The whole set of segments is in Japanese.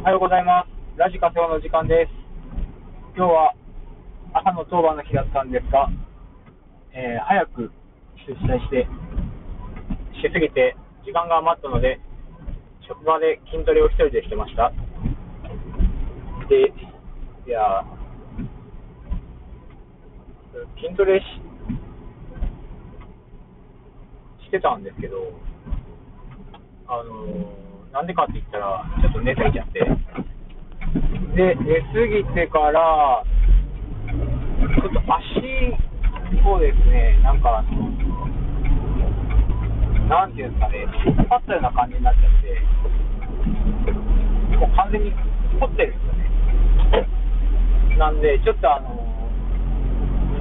おはようございます。ラジカセオの時間です。今日は朝の当番の日だったんですが、えー早く出社して、しすぎて時間が余ったので、職場で筋トレを一人でしてました。で、いや筋トレししてたんですけど、あのーなんでかって言ったら、ちょっと寝すぎちゃって、で、寝すぎてから、ちょっと足をですね、なんかあの、なんていうんですかね、引っ張ったような感じになっちゃって、もう完全に凝ってるんですよね。なんで、ちょっとあの、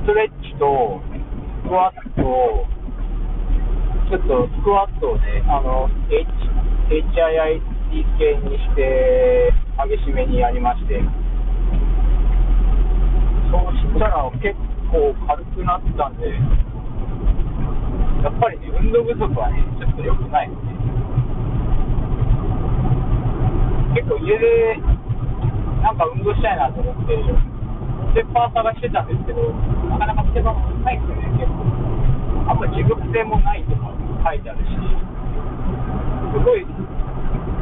ストレッチとスクワットを、ちょっとスクワットをね、あの、H、HIIT 系にして、激しめにやりまして、そうしたら結構軽くなったんで、やっぱりね、運動不足はね、ちょっと良くないですね。結構家で、なんか運動したいなと思って、ステッパー探してたんですけど、なかなかステッパーもないですよね、結構。あんまり持続性もないとか書いてあるし、すごい、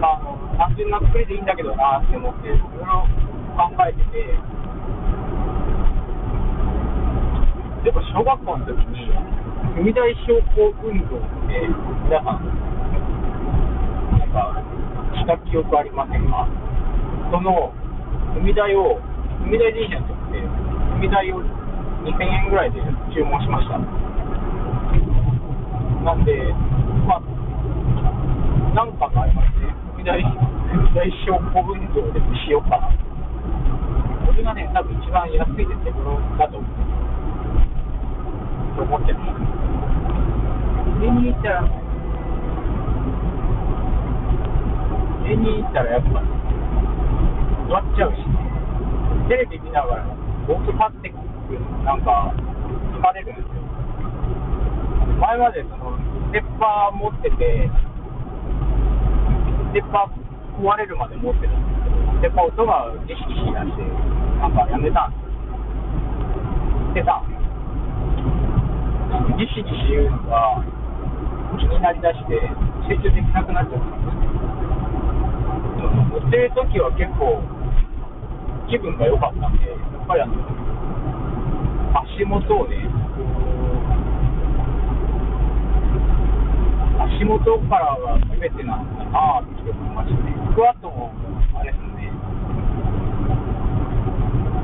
あの、単純な作りでいいんだけどなって思って、いろいろ考えてて、でも小学校の時に、踏み台昇降運動って、皆さん、なんか、した記憶ありませんかその、踏み台を、踏み台でいいじゃんって言って、踏み台を2000円ぐらいで注文しました。なんで、まあ、なんかがありまして、踏み台、踏み台昇降運動でもしようかな。これがね、多分一番安いで手頃だと思う。と思ってます。家に行ったら、家に行ったらやっぱ、座っちゃうし、テレビ見ながら、オートパッティックなんか、疲れるんですよ。前までその、ステッパー持ってて、ステッパー壊れるまで持ってたんですけど、ステッパー音がギシギシ出して、なんかやめたんですよ。捨てたんですギシギシ言うのが気になりだして集中できなくなっちゃったんですよ乗ってる時は結構気分が良かったんでやっぱりあの足元をねこう足元からが全てなんだなって思いましたねスクワットもあれですね。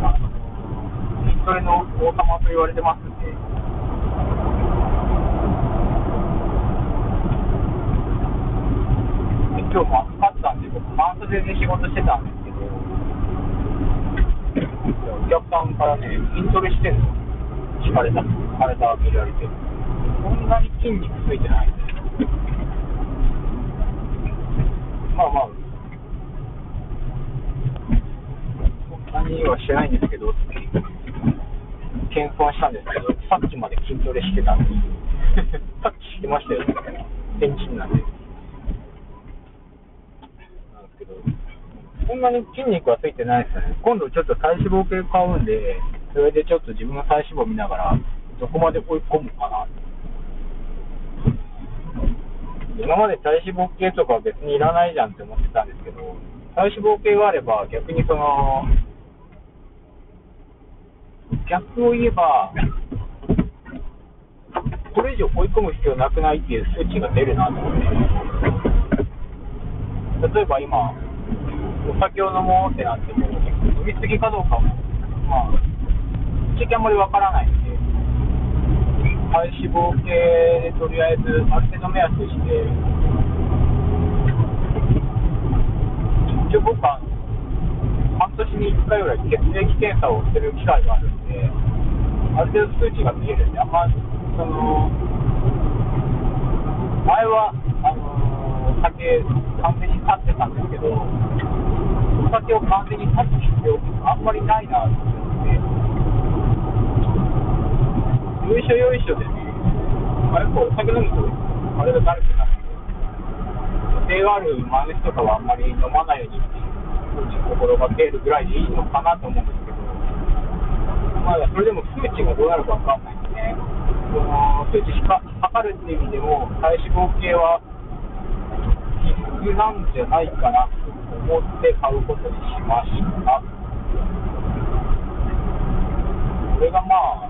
あの筋トレの王様と言われてますんで。今日も暑かったんで、僕、半袖で仕事してたんですけど、お客さんからね、筋トレしてんの、聞かれた、体見られて、そんなに筋肉ついてないんで、まあまあ、そんなにはしてないんですけど、謙遜したんですけど、さっきまで筋トレしてたんです。さっきしてましたよ、天神なんで。なんですけど、そんなに筋肉はついてないですね。今度ちょっと体脂肪計買うんで、それでちょっと自分の体脂肪見ながら、どこまで追い込むかな。今まで体脂肪計とかは別にいらないじゃんって思ってたんですけど、体脂肪計があれば逆にその、逆を言えば、これ以上追い込む必要なくないっていう数値が出るなと思って。例えば今、お酒を飲もうってなっても、飲みすぎかどうかも、まあ、正直あんまりわからないんで、体脂肪計でとりあえず、ある程度目安して、一応僕は、半年に1回ぐらい血液検査をする機会があるんで、ある程度数値が見えるんで、あんま、その、前は、あのー、酒、完全に立ってたんですけど、お酒を完全に立つ必要ってあんまりないなと思って、よいしょよいしょでね、あやっぱお酒飲むと、あれがだるくなって、予定がある前の日とかはあんまり飲まないようにふう心がけるぐらいでいいのかなと思うんですけど、まだそれでも数値がどうなるか分かんないんでね、その数値か測るっていう意味でも、体脂肪計は必須なんじゃないかなと思って買うことにしました。これがまあ、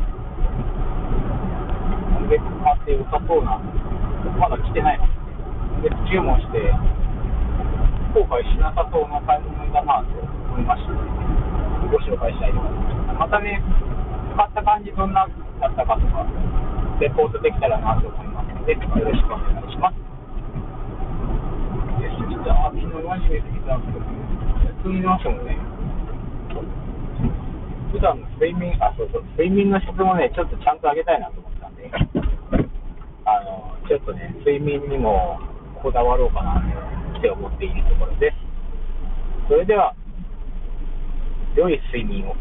今月買って良さそうな、まだ来てないので、注文して、後悔しなさそうな買い物だなと思いましたので、ご紹介したいと思います。またね、使った感じどんなだったかとか、レポートできたらなと思いますので、よろしくお願いします。で、そしたら、昨日マジで過ぎたんですけど、やってみましょうね。普段の睡眠、あ、そうそう、睡眠の質もね、ちょっとちゃんと上げたいなと思ったんで、あの、ちょっとね、睡眠にもこだわろうかなって思っているところです。それでは、良い睡眠を。